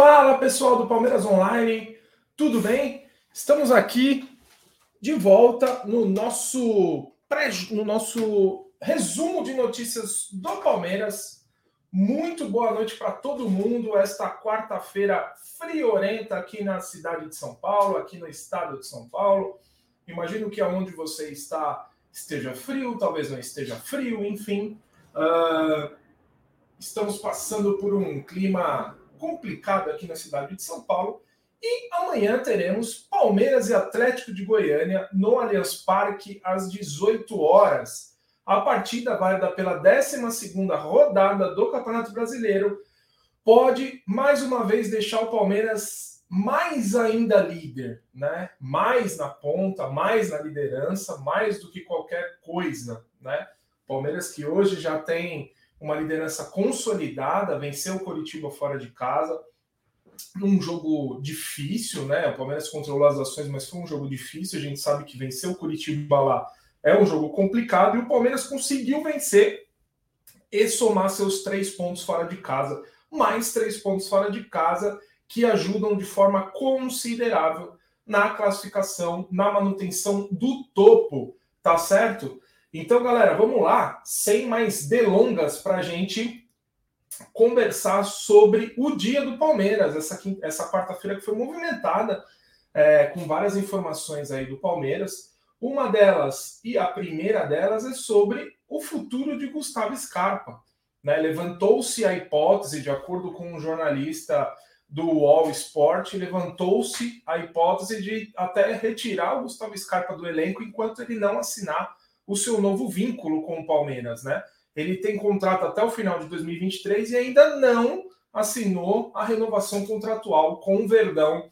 Fala pessoal do Palmeiras Online, tudo bem? Estamos aqui de volta no nosso pré, no nosso resumo de notícias do Palmeiras. Muito boa noite para todo mundo. Esta quarta-feira friorenta aqui na cidade de São Paulo, aqui no estado de São Paulo. Imagino que aonde você está esteja frio, talvez não esteja frio, enfim. Uh, estamos passando por um clima complicado aqui na cidade de São Paulo. E amanhã teremos Palmeiras e Atlético de Goiânia no Allianz Parque às 18 horas. A partida válida pela 12 rodada do Campeonato Brasileiro pode mais uma vez deixar o Palmeiras mais ainda líder, né? Mais na ponta, mais na liderança, mais do que qualquer coisa, né? Palmeiras que hoje já tem uma liderança consolidada, venceu o Coritiba fora de casa, num jogo difícil, né? O Palmeiras controlou as ações, mas foi um jogo difícil. A gente sabe que vencer o Curitiba lá é um jogo complicado e o Palmeiras conseguiu vencer e somar seus três pontos fora de casa, mais três pontos fora de casa que ajudam de forma considerável na classificação, na manutenção do topo, tá certo? Então, galera, vamos lá, sem mais delongas, para a gente conversar sobre o dia do Palmeiras, essa, essa quarta-feira que foi movimentada, é, com várias informações aí do Palmeiras. Uma delas, e a primeira delas, é sobre o futuro de Gustavo Scarpa. Né? Levantou-se a hipótese, de acordo com um jornalista do Wall Sport, levantou-se a hipótese de até retirar o Gustavo Scarpa do elenco enquanto ele não assinar o seu novo vínculo com o Palmeiras, né? Ele tem contrato até o final de 2023 e ainda não assinou a renovação contratual com o Verdão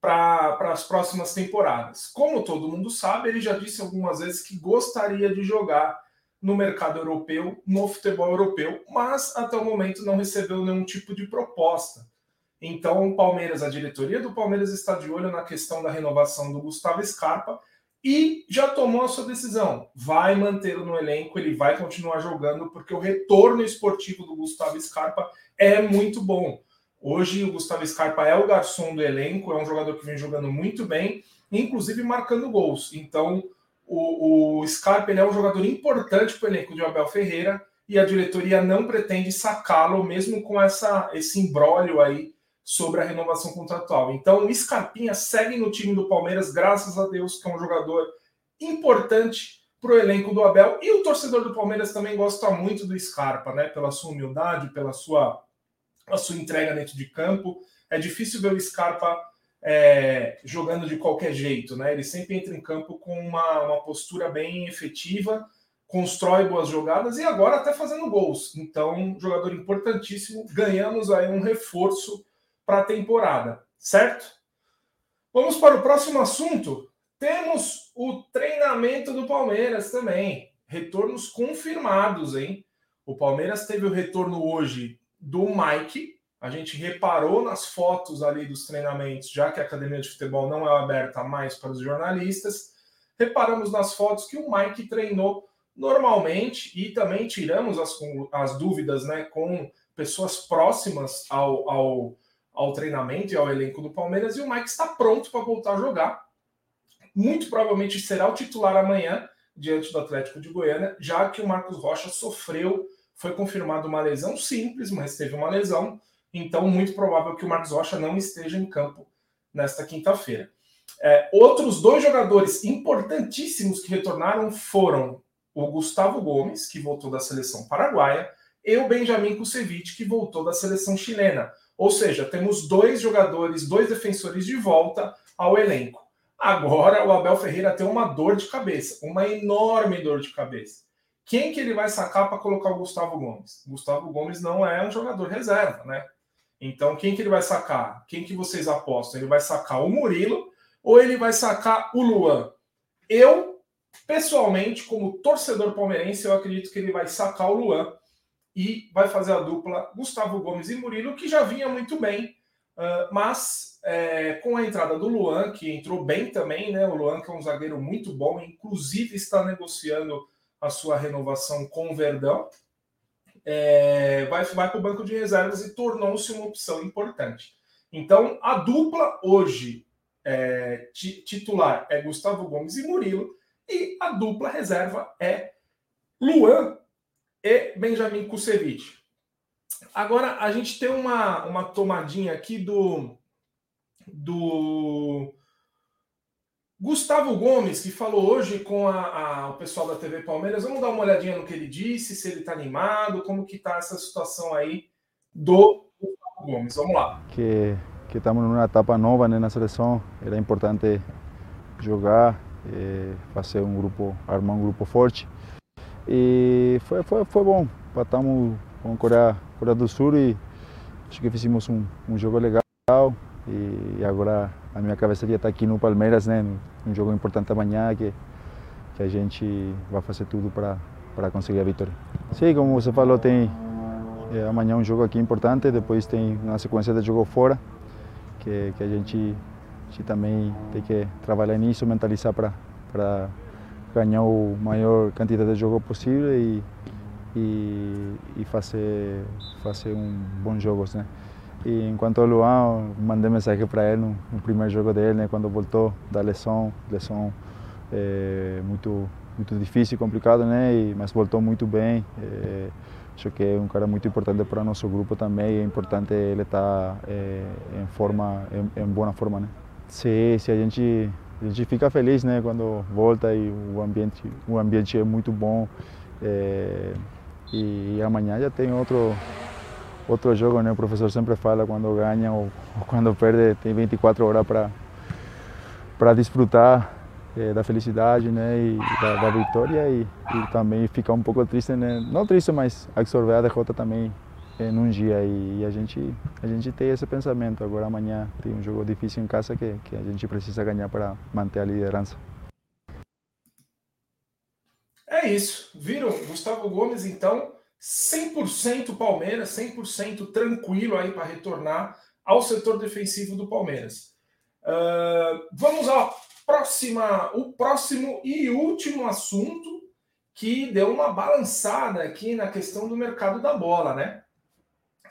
para as próximas temporadas. Como todo mundo sabe, ele já disse algumas vezes que gostaria de jogar no mercado europeu, no futebol europeu, mas até o momento não recebeu nenhum tipo de proposta. Então, o Palmeiras, a diretoria do Palmeiras está de olho na questão da renovação do Gustavo Scarpa e já tomou a sua decisão. Vai mantê-lo no elenco, ele vai continuar jogando, porque o retorno esportivo do Gustavo Scarpa é muito bom. Hoje o Gustavo Scarpa é o garçom do elenco, é um jogador que vem jogando muito bem, inclusive marcando gols. Então, o, o Scarpa é um jogador importante para o elenco de Abel Ferreira e a diretoria não pretende sacá-lo, mesmo com essa, esse imbróglio aí sobre a renovação contratual. Então, o Scarpinha segue no time do Palmeiras, graças a Deus, que é um jogador importante para o elenco do Abel. E o torcedor do Palmeiras também gosta muito do Scarpa, né? Pela sua humildade, pela sua, a sua entrega dentro de campo. É difícil ver o Scarpa é, jogando de qualquer jeito, né? Ele sempre entra em campo com uma, uma postura bem efetiva, constrói boas jogadas e agora até fazendo gols. Então, jogador importantíssimo. Ganhamos aí um reforço para a temporada, certo? Vamos para o próximo assunto. Temos o treinamento do Palmeiras também. Retornos confirmados, hein? O Palmeiras teve o retorno hoje do Mike. A gente reparou nas fotos ali dos treinamentos, já que a academia de futebol não é aberta mais para os jornalistas. Reparamos nas fotos que o Mike treinou normalmente e também tiramos as, as dúvidas né, com pessoas próximas ao, ao ao treinamento e ao elenco do Palmeiras e o Mike está pronto para voltar a jogar. Muito provavelmente será o titular amanhã diante do Atlético de Goiânia, já que o Marcos Rocha sofreu, foi confirmado uma lesão simples, mas teve uma lesão, então muito provável que o Marcos Rocha não esteja em campo nesta quinta-feira. É, outros dois jogadores importantíssimos que retornaram foram o Gustavo Gomes, que voltou da seleção paraguaia, e o Benjamin Kusevich, que voltou da seleção chilena. Ou seja, temos dois jogadores, dois defensores de volta ao elenco. Agora o Abel Ferreira tem uma dor de cabeça, uma enorme dor de cabeça. Quem que ele vai sacar para colocar o Gustavo Gomes? Gustavo Gomes não é um jogador reserva, né? Então quem que ele vai sacar? Quem que vocês apostam? Ele vai sacar o Murilo ou ele vai sacar o Luan? Eu, pessoalmente, como torcedor palmeirense, eu acredito que ele vai sacar o Luan e vai fazer a dupla Gustavo Gomes e Murilo, que já vinha muito bem, uh, mas é, com a entrada do Luan, que entrou bem também, né? O Luan, que é um zagueiro muito bom, inclusive está negociando a sua renovação com o Verdão, é, vai, vai para o banco de reservas e tornou-se uma opção importante. Então, a dupla hoje é, titular é Gustavo Gomes e Murilo, e a dupla reserva é Luan e Benjamin Kusevich. Agora, a gente tem uma, uma tomadinha aqui do, do Gustavo Gomes, que falou hoje com a, a, o pessoal da TV Palmeiras. Vamos dar uma olhadinha no que ele disse, se ele está animado, como que está essa situação aí do Gustavo Gomes. Vamos lá. Que, que estamos numa etapa nova né, na seleção. Era importante jogar, eh, fazer um grupo, armar um grupo forte. E foi, foi, foi bom. Batamos com a Coreia, Coreia do Sul e acho que fizemos um, um jogo legal. E agora a minha cabeça já está aqui no Palmeiras, né? Um jogo importante amanhã que, que a gente vai fazer tudo para conseguir a vitória. Sim, como você falou, tem é, amanhã um jogo aqui importante, depois tem uma sequência de jogo fora, que, que a, gente, a gente também tem que trabalhar nisso, mentalizar para ganhar o maior quantidade de jogo possível e, e, e fazer, fazer um bons jogos, né? E enquanto ao Luan, mandei mensagem para ele no, no, primeiro jogo dele, né, quando voltou da lesão, lesão é, muito muito difícil, complicado, né, e, mas voltou muito bem. É, acho que é um cara muito importante para nosso grupo também. É importante ele estar tá, é, em forma, em, em boa forma, né. Se, se a gente a gente fica feliz, né, quando volta e o ambiente o ambiente é muito bom. É, e amanhã já tem outro outro jogo, né? O professor sempre fala quando ganha ou, ou quando perde, tem 24 horas para desfrutar é, da felicidade, né? E da, da vitória e, e, também ficar um pouco triste, né? Não triste, mas absorver a derrota também é, num dia e, e, a gente a gente tem esse pensamento. Agora amanhã tem um jogo difícil em casa que que a gente precisa ganhar para manter a liderança. É isso. Viram? Gustavo Gomes, então, 100% Palmeiras, 100% tranquilo aí para retornar ao setor defensivo do Palmeiras. Uh, vamos ao próxima, o próximo e último assunto que deu uma balançada aqui na questão do mercado da bola, né?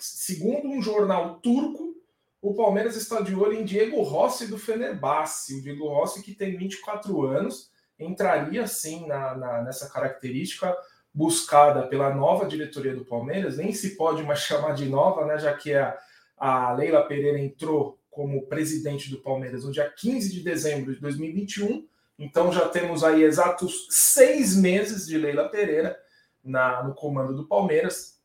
Segundo um jornal turco, o Palmeiras está de olho em Diego Rossi do Fenerbahçe. O Diego Rossi, que tem 24 anos, entraria sim na, na nessa característica buscada pela nova diretoria do Palmeiras, nem se pode mais chamar de nova, né, já que a, a Leila Pereira entrou como presidente do Palmeiras no dia 15 de dezembro de 2021. Então já temos aí exatos seis meses de Leila Pereira na, no comando do Palmeiras.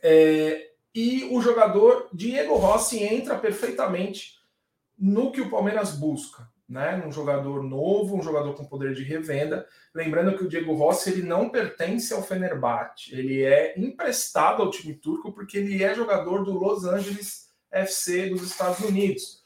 É, e o jogador Diego Rossi entra perfeitamente no que o Palmeiras busca né, um jogador novo, um jogador com poder de revenda. Lembrando que o Diego Rossi ele não pertence ao Fenerbahçe, ele é emprestado ao time turco porque ele é jogador do Los Angeles FC dos Estados Unidos.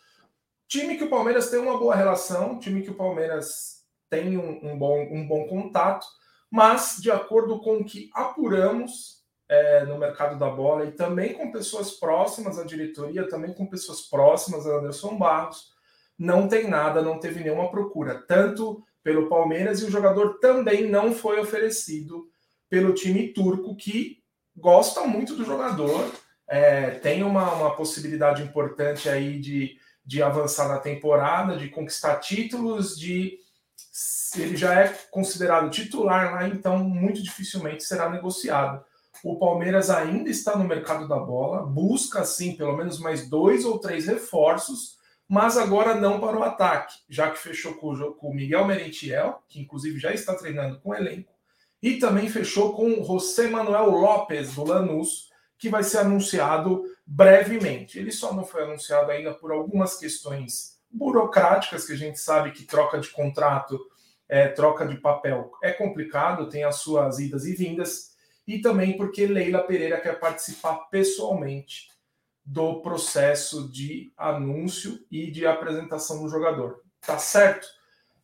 Time que o Palmeiras tem uma boa relação, time que o Palmeiras tem um, um bom, um bom contato, mas de acordo com o que apuramos é, no mercado da bola e também com pessoas próximas à diretoria, também com pessoas próximas a Anderson Barros, não tem nada, não teve nenhuma procura, tanto pelo Palmeiras e o jogador também não foi oferecido pelo time turco, que gosta muito do jogador, é, tem uma, uma possibilidade importante aí de, de avançar na temporada, de conquistar títulos, de ele já é considerado titular lá, então muito dificilmente será negociado. O Palmeiras ainda está no mercado da bola, busca sim pelo menos mais dois ou três reforços mas agora não para o ataque, já que fechou com o Miguel Merentiel, que inclusive já está treinando com o elenco, e também fechou com o José Manuel Lopes, do Lanús, que vai ser anunciado brevemente. Ele só não foi anunciado ainda por algumas questões burocráticas, que a gente sabe que troca de contrato, é, troca de papel é complicado, tem as suas idas e vindas, e também porque Leila Pereira quer participar pessoalmente do processo de anúncio e de apresentação do jogador. Tá certo?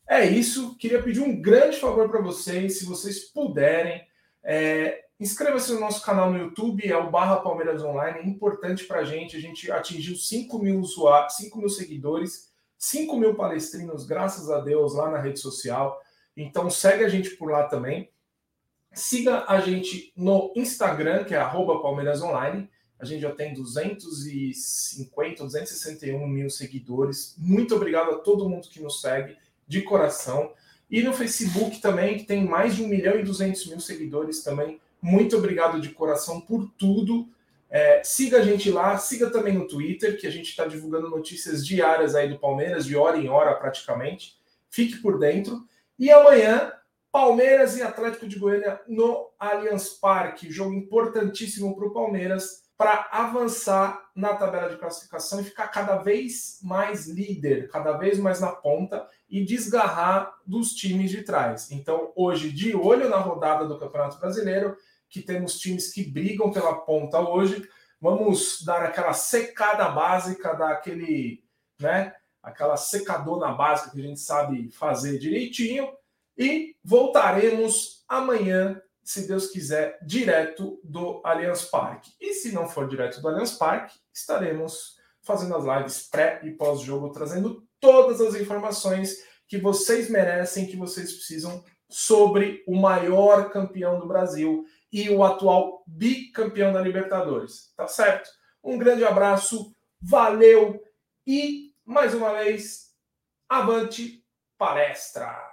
É isso. Queria pedir um grande favor para vocês, se vocês puderem. É, Inscreva-se no nosso canal no YouTube, é o Barra Palmeiras Online. É importante para a gente. A gente atingiu 5 mil usuários, 5 mil seguidores, 5 mil palestrinos, graças a Deus, lá na rede social. Então segue a gente por lá também. Siga a gente no Instagram, que é arroba Palmeiras Online. A gente já tem 250, 261 mil seguidores. Muito obrigado a todo mundo que nos segue de coração. E no Facebook também, que tem mais de 1 milhão e 200 mil seguidores também. Muito obrigado de coração por tudo. É, siga a gente lá, siga também no Twitter, que a gente está divulgando notícias diárias aí do Palmeiras, de hora em hora praticamente. Fique por dentro. E amanhã, Palmeiras e Atlético de Goiânia no Allianz Parque. Jogo importantíssimo para o Palmeiras para avançar na tabela de classificação e ficar cada vez mais líder, cada vez mais na ponta e desgarrar dos times de trás. Então, hoje, de olho na rodada do Campeonato Brasileiro, que temos times que brigam pela ponta hoje. Vamos dar aquela secada básica, daquele, né? Aquela secadona básica que a gente sabe fazer direitinho. E voltaremos amanhã, se Deus quiser, direto do Allianz Parque. E se não for direto do Allianz Parque, estaremos fazendo as lives pré e pós-jogo, trazendo todas as informações que vocês merecem, que vocês precisam sobre o maior campeão do Brasil e o atual bicampeão da Libertadores. Tá certo? Um grande abraço, valeu e mais uma vez, avante palestra!